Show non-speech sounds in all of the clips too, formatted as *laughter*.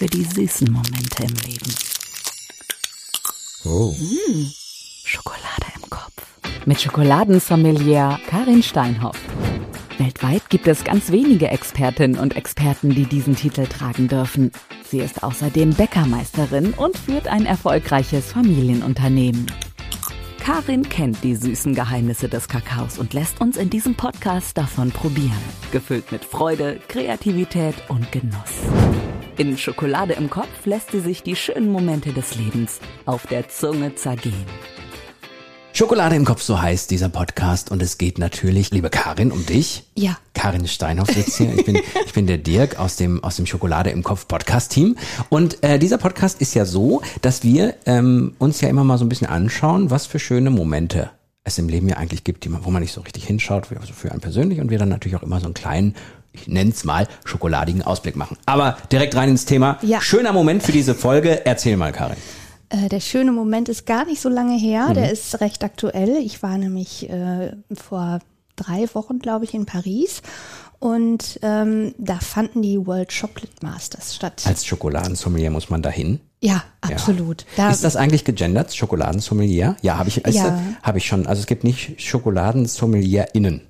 für die süßen Momente im Leben. Oh. Mmh, Schokolade im Kopf. Mit Schokoladensommelier Karin Steinhoff. Weltweit gibt es ganz wenige Expertinnen und Experten, die diesen Titel tragen dürfen. Sie ist außerdem Bäckermeisterin und führt ein erfolgreiches Familienunternehmen. Karin kennt die süßen Geheimnisse des Kakaos und lässt uns in diesem Podcast davon probieren. Gefüllt mit Freude, Kreativität und Genuss. In Schokolade im Kopf lässt sie sich die schönen Momente des Lebens auf der Zunge zergehen. Schokolade im Kopf, so heißt dieser Podcast. Und es geht natürlich, liebe Karin, um dich. Ja. Karin Steinhoff sitzt hier. Ich bin, *laughs* ich bin der Dirk aus dem, aus dem Schokolade im Kopf Podcast-Team. Und äh, dieser Podcast ist ja so, dass wir ähm, uns ja immer mal so ein bisschen anschauen, was für schöne Momente es im Leben ja eigentlich gibt, die man, wo man nicht so richtig hinschaut, also für einen persönlich. Und wir dann natürlich auch immer so einen kleinen ich nenne es mal, schokoladigen Ausblick machen. Aber direkt rein ins Thema. Ja. Schöner Moment für diese Folge. Erzähl mal, Karin. Äh, der schöne Moment ist gar nicht so lange her, Mhm. der ist recht aktuell. Ich war nämlich äh, vor drei Wochen, glaube ich, in Paris und ähm, da fanden die World Chocolate Masters statt. Als Schokoladensommelier muss man dahin. ja, absolut. Da, ist das eigentlich gegendert, Schokoladensommelier? Ja, habe ich, Ja. habe ich schon. Also es gibt nicht SchokoladensommelierInnen.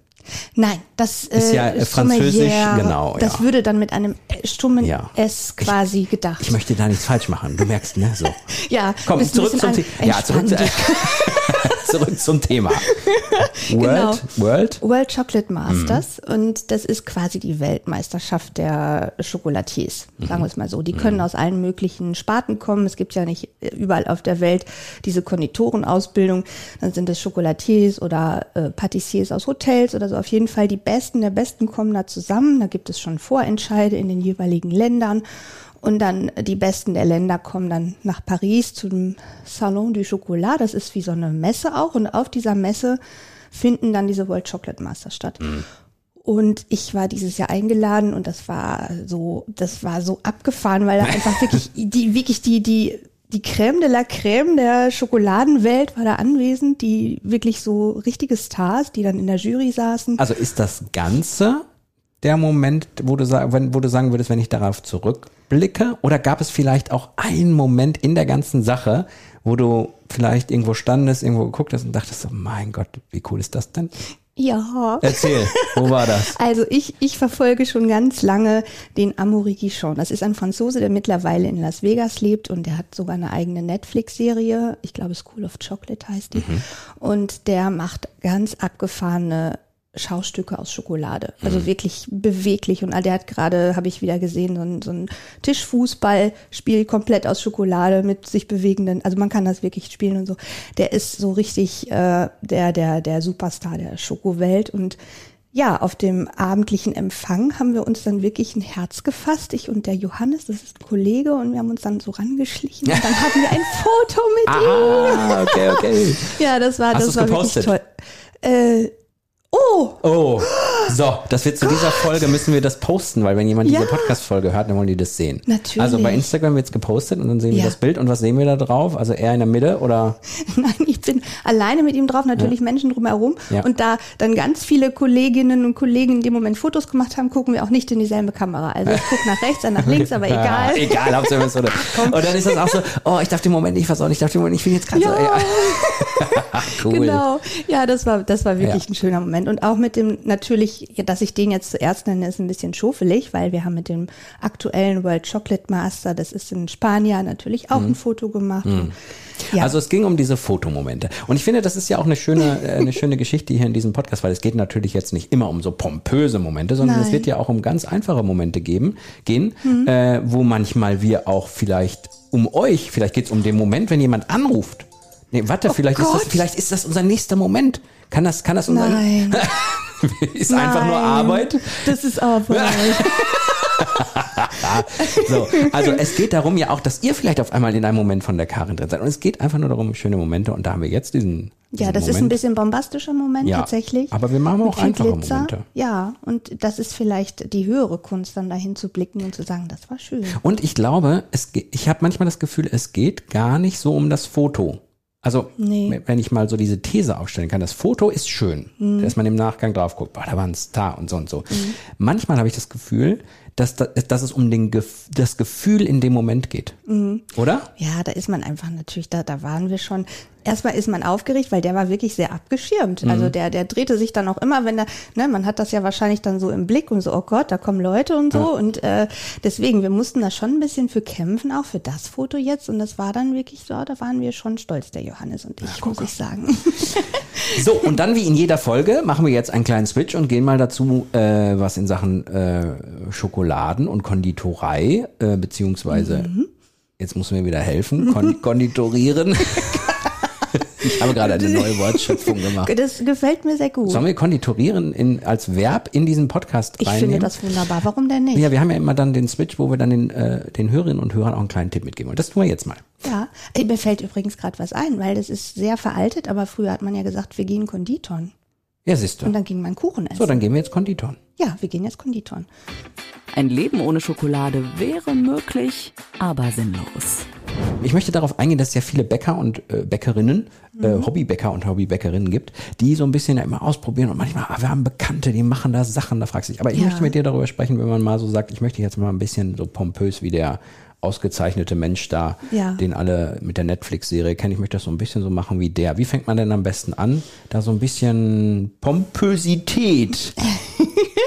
Nein, das Ist ja, äh, französisch, Sommelier, genau, Das ja. würde dann mit einem äh, stummen Ja. S quasi gedacht. Ich möchte da nichts falsch machen. Du merkst, ne? So. *laughs* ja, Komm, zurück zum, an- The ja, zurück, entspannt. *laughs* zurück zum Thema. *laughs* Genau. World, World? World Chocolate Masters Mhm. und das ist quasi die Weltmeisterschaft der Chocolatiers, Mhm. sagen wir es mal so. Die können aus allen möglichen Sparten kommen. Es gibt ja nicht überall auf der Welt diese Konditorenausbildung. Dann sind es Chocolatiers oder äh, Patissiers aus Hotels oder so. Auf jeden Fall die Besten der Besten kommen da zusammen. Da gibt es schon Vorentscheide in den jeweiligen Ländern. Und dann die Besten der Länder kommen dann nach Paris zum Salon du Chocolat. Das ist wie so eine Messe auch. Und auf dieser Messe finden dann diese World Chocolate Masters statt. Und ich war dieses Jahr eingeladen und das war so, das war so abgefahren, weil da *laughs* einfach wirklich die, wirklich die, die, die Crème de la Crème der Schokoladenwelt war da anwesend, die wirklich so richtige Stars, die dann in der Jury saßen. Also ist das Ganze der Moment, wo du, wenn, wo du sagen würdest, wenn ich darauf zurückblicke? Oder gab es vielleicht auch einen Moment in der ganzen Sache, wo du vielleicht irgendwo standest, irgendwo geguckt hast und dachtest so, mein Gott, wie cool ist das denn? Ja. Erzähl, wo war das? *laughs* Also ich, ich verfolge schon ganz lange den Amaury Guichon. Das ist ein Franzose, der mittlerweile in Las Vegas lebt und der hat sogar eine eigene Netflix-Serie. Ich glaube School of Chocolate heißt die. Und der macht ganz abgefahrene Schaustücke aus Schokolade. Also wirklich beweglich. Und der hat gerade, habe ich wieder gesehen, so ein, so ein Tischfußballspiel komplett aus Schokolade mit sich bewegenden. Also man kann das wirklich spielen und so. Der ist so richtig äh, der, der, der Superstar der Schokowelt. Und ja, auf dem abendlichen Empfang haben wir uns dann wirklich ein Herz gefasst. Ich und der Johannes, das ist ein Kollege, und wir haben uns dann so rangeschlichen. Und dann hatten wir ein *laughs* Foto mit ihm. Ah, okay, okay. Ja, das war, Hast das war gepostet? wirklich toll. Äh, oh, Oh, so, das wird zu dieser Folge müssen wir das posten, weil wenn jemand diese Ja. Podcast-Folge hört, dann wollen die das sehen. Natürlich. Also bei Instagram wird's gepostet und dann sehen wir Ja. das Bild und was sehen wir da drauf? Also eher in der Mitte oder? *laughs* Nein, ich bin alleine mit ihm drauf, natürlich Menschen drumherum. Ja. Und da dann ganz viele Kolleginnen und Kollegen in dem Moment Fotos gemacht haben, gucken wir auch nicht in dieselbe Kamera. Also ich gucke nach rechts, dann nach links, aber egal. *laughs* Ja, egal, wir so. *laughs* Und dann ist das auch so, oh, ich darf den Moment nicht versauen, ich darf den Moment nicht, ich bin jetzt gerade Ja. so, cool. Genau. Ja, das war, das war wirklich Ja. ein schöner Moment. Und auch mit dem, natürlich, dass ich den jetzt zuerst nenne, ist ein bisschen schofelig, weil wir haben mit dem aktuellen World Chocolate Master, das ist in Spanien, natürlich auch ein Foto gemacht. Und, ja. Mhm. Also es ging um diese Fotomomente. Und ich finde, das ist ja auch eine schöne, *laughs* äh, eine schöne Geschichte hier in diesem Podcast, weil es geht natürlich jetzt nicht immer um so pompöse Momente, sondern es Nein. wird ja auch um ganz einfache Momente geben, gehen, Mhm. äh, wo manchmal wir auch vielleicht um euch, vielleicht geht es um den Moment, wenn jemand anruft. Nee, warte, vielleicht ist das, Oh vielleicht ist das unser nächster Moment. Kann das, kann das unser, Nein. *laughs* ist einfach nur Nein. Arbeit? Das ist Arbeit. *laughs* So, also es geht darum ja auch, dass ihr vielleicht auf einmal in einem Moment von der Karin drin seid. Und es geht einfach nur darum, schöne Momente. Und da haben wir jetzt diesen, diesen Ja, das ist ein Moment. bisschen bombastischer Moment Ja, tatsächlich. aber wir machen auch einfache Glitzer. Momente. Ja, und das ist vielleicht die höhere Kunst, dann dahin zu blicken und zu sagen, das war schön. Und ich glaube, es, ich habe manchmal das Gefühl, es geht gar nicht so um das Foto. Also, Nee. wenn ich mal so diese These aufstellen kann, das Foto ist schön, Mhm. dass man im Nachgang drauf guckt, boah, da war ein Star und so und so. Manchmal habe ich das Gefühl, dass, dass, es um den, das Gefühl in dem Moment geht. Oder? Ja, da ist man einfach natürlich, da, da waren wir schon. Erstmal ist man aufgeregt, weil der war wirklich sehr abgeschirmt. Also der, der drehte sich dann auch immer, wenn er, ne, man hat das ja wahrscheinlich dann so im Blick und so, oh Gott, da kommen Leute und so. Und äh, deswegen, wir mussten da schon ein bisschen für kämpfen, auch für das Foto jetzt. Und das war dann wirklich so, da waren wir schon stolz, der Johannes und ich, muss ich sagen. *laughs* So, und dann wie in jeder Folge machen wir jetzt einen kleinen Switch und gehen mal dazu, äh, was in Sachen äh, Schokoladen und Konditorei, äh, beziehungsweise, jetzt muss mir wieder helfen, Kon *laughs* Konditorieren. ich habe gerade eine neue Wortschöpfung *laughs* gemacht. Das gefällt mir sehr gut. Sollen wir konditorieren in, als Verb in diesen Podcast Ich reinnehmen? finde das wunderbar. Warum denn nicht? ja, wir haben ja immer dann den Switch, wo wir dann den, äh, den Hörerinnen und Hörern auch einen kleinen Tipp mitgeben. Und das tun wir jetzt mal. Ja, mir fällt übrigens gerade was ein, weil das ist sehr veraltet, aber früher hat man ja gesagt, wir gehen Konditorn. Ja, siehst Und du. dann ging man Kuchen essen. So, dann gehen wir jetzt Konditoren. Ja, wir gehen jetzt Konditorn. Ein Leben ohne Schokolade wäre möglich, aber sinnlos. Ich möchte darauf eingehen, dass es ja viele Bäcker und äh, Bäckerinnen, äh, Hobbybäcker und Hobbybäckerinnen gibt, die so ein bisschen ja immer ausprobieren und manchmal, ah, wir haben Bekannte, die machen da Sachen, da fragst du dich. Aber ich Ja. möchte mit dir darüber sprechen, wenn man mal so sagt, ich möchte jetzt mal ein bisschen so pompös wie der ausgezeichnete Mensch da, Ja. den alle mit der Netflix-Serie kennen. Ich möchte das so ein bisschen so machen wie der. Wie fängt man denn am besten an? Da so ein bisschen Pompösität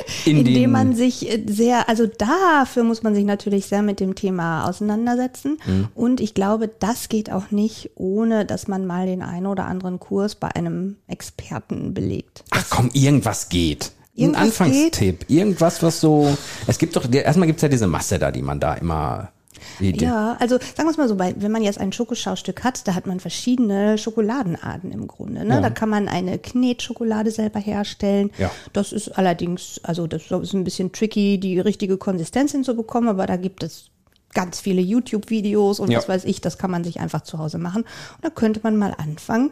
*laughs* in Indem man sich äh, sehr, also dafür muss man sich natürlich sehr mit dem Thema auseinandersetzen. Mhm. Und ich glaube, das geht auch nicht, ohne dass man mal den einen oder anderen Kurs bei einem Experten belegt. Ach komm, irgendwas geht. Ein Irgendwas Anfangstipp. Irgendwas, was so. Es gibt doch, erstmal gibt's ja diese Masse da, die man da immer. Ja, also sagen wir es mal so, wenn man jetzt ein Schokoschaustück hat, da hat man verschiedene Schokoladenarten im Grunde. Ne? Ja. Da kann man eine Knetschokolade selber herstellen. Ja. Das ist allerdings, also das ist ein bisschen tricky, die richtige Konsistenz hinzubekommen, aber da gibt es ganz viele YouTube-Videos und Ja. was weiß ich, das kann man sich einfach zu Hause machen. Und da könnte man mal anfangen,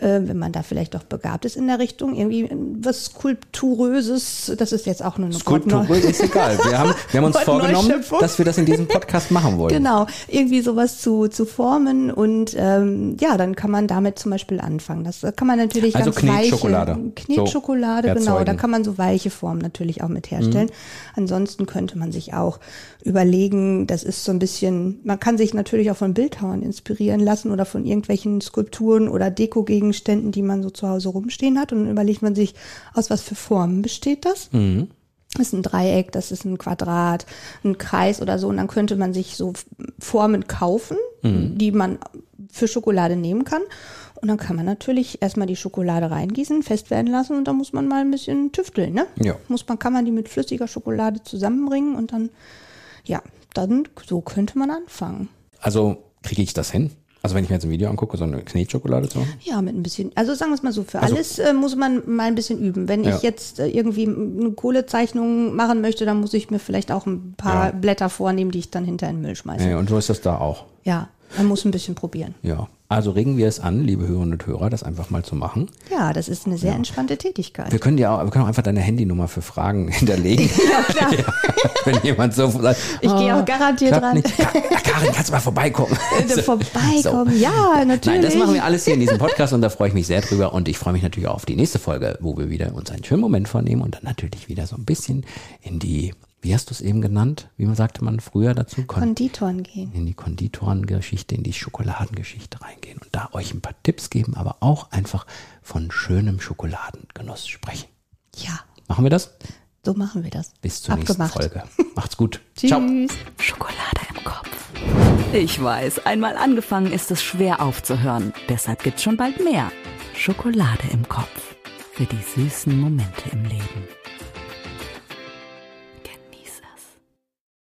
äh, wenn man da vielleicht doch begabt ist in der Richtung, irgendwie was Skulpturöses, das ist jetzt auch nur eine Skulptur Wortneu- ist egal. Wir haben, wir haben uns *laughs* vorgenommen, dass wir das in diesem Podcast machen wollen. Genau, irgendwie sowas zu, zu formen und ähm, ja, dann kann man damit zum Beispiel anfangen. Das kann man natürlich Also ganz Knetschokolade. weiche Knetschokolade, So, genau. Da. Mhm. kann man so weiche Formen natürlich auch mit herstellen. Ansonsten könnte man sich auch überlegen, das ist so ein bisschen, man kann sich natürlich auch von Bildhauern inspirieren lassen oder von irgendwelchen Skulpturen oder Dekogegenständen, die man so zu Hause rumstehen hat. Und dann überlegt man sich, aus was für Formen besteht das? Das ist ein Dreieck, das ist ein Quadrat, ein Kreis oder so. Und dann könnte man sich so Formen kaufen, die man für Schokolade nehmen kann. Und dann kann man natürlich erstmal die Schokolade reingießen, fest werden lassen und dann muss man mal ein bisschen tüfteln, ne? Ja. Muss man, kann man die mit flüssiger Schokolade zusammenbringen und dann, ja, dann, so könnte man anfangen. Also kriege ich das hin? Also wenn ich mir jetzt ein Video angucke, so eine Knetschokolade zu machen? Ja, mit ein bisschen, also sagen wir es mal so, für Also- alles äh, muss man mal ein bisschen üben. Wenn Ja. ich jetzt äh, irgendwie eine Kohlezeichnung machen möchte, dann muss ich mir vielleicht auch ein paar Ja. Blätter vornehmen, die ich dann hinter in den Müll schmeiße. Ja, und so ist das da auch. Ja, man muss ein bisschen probieren. Ja. Also regen wir es an, liebe Hörerinnen und Hörer, das einfach mal zu machen. Ja, das ist eine sehr entspannte Tätigkeit. Wir können ja auch, wir können auch einfach deine Handynummer für Fragen *laughs* hinterlegen. *laughs* Ja, klar. wenn jemand so sagt, Ich gehe auch garantiert klappt dran. nicht. Ka Karin, kannst du mal vorbeikommen? *laughs* Bitte vorbeikommen. Ja, natürlich. Nein, das machen wir alles hier in diesem Podcast und da freue ich mich sehr drüber und ich freue mich natürlich auch auf die nächste Folge, wo wir wieder uns einen schönen Moment vornehmen und dann natürlich wieder so ein bisschen in die, wie hast du es eben genannt? Wie man sagte man früher dazu? Kon Konditoren gehen. in die Konditorengeschichte, in die Schokoladengeschichte reingehen und da euch ein paar Tipps geben, aber auch einfach von schönem Schokoladengenuss sprechen. Ja, Machen wir das? so machen wir das. Bis zur Abgemacht. nächsten Folge. *laughs* Macht's gut. Tschüss. Ciao. Schokolade im Kopf. Ich weiß, einmal angefangen ist es schwer aufzuhören. Deshalb gibt's schon bald mehr. Schokolade im Kopf. Für die süßen Momente im Leben.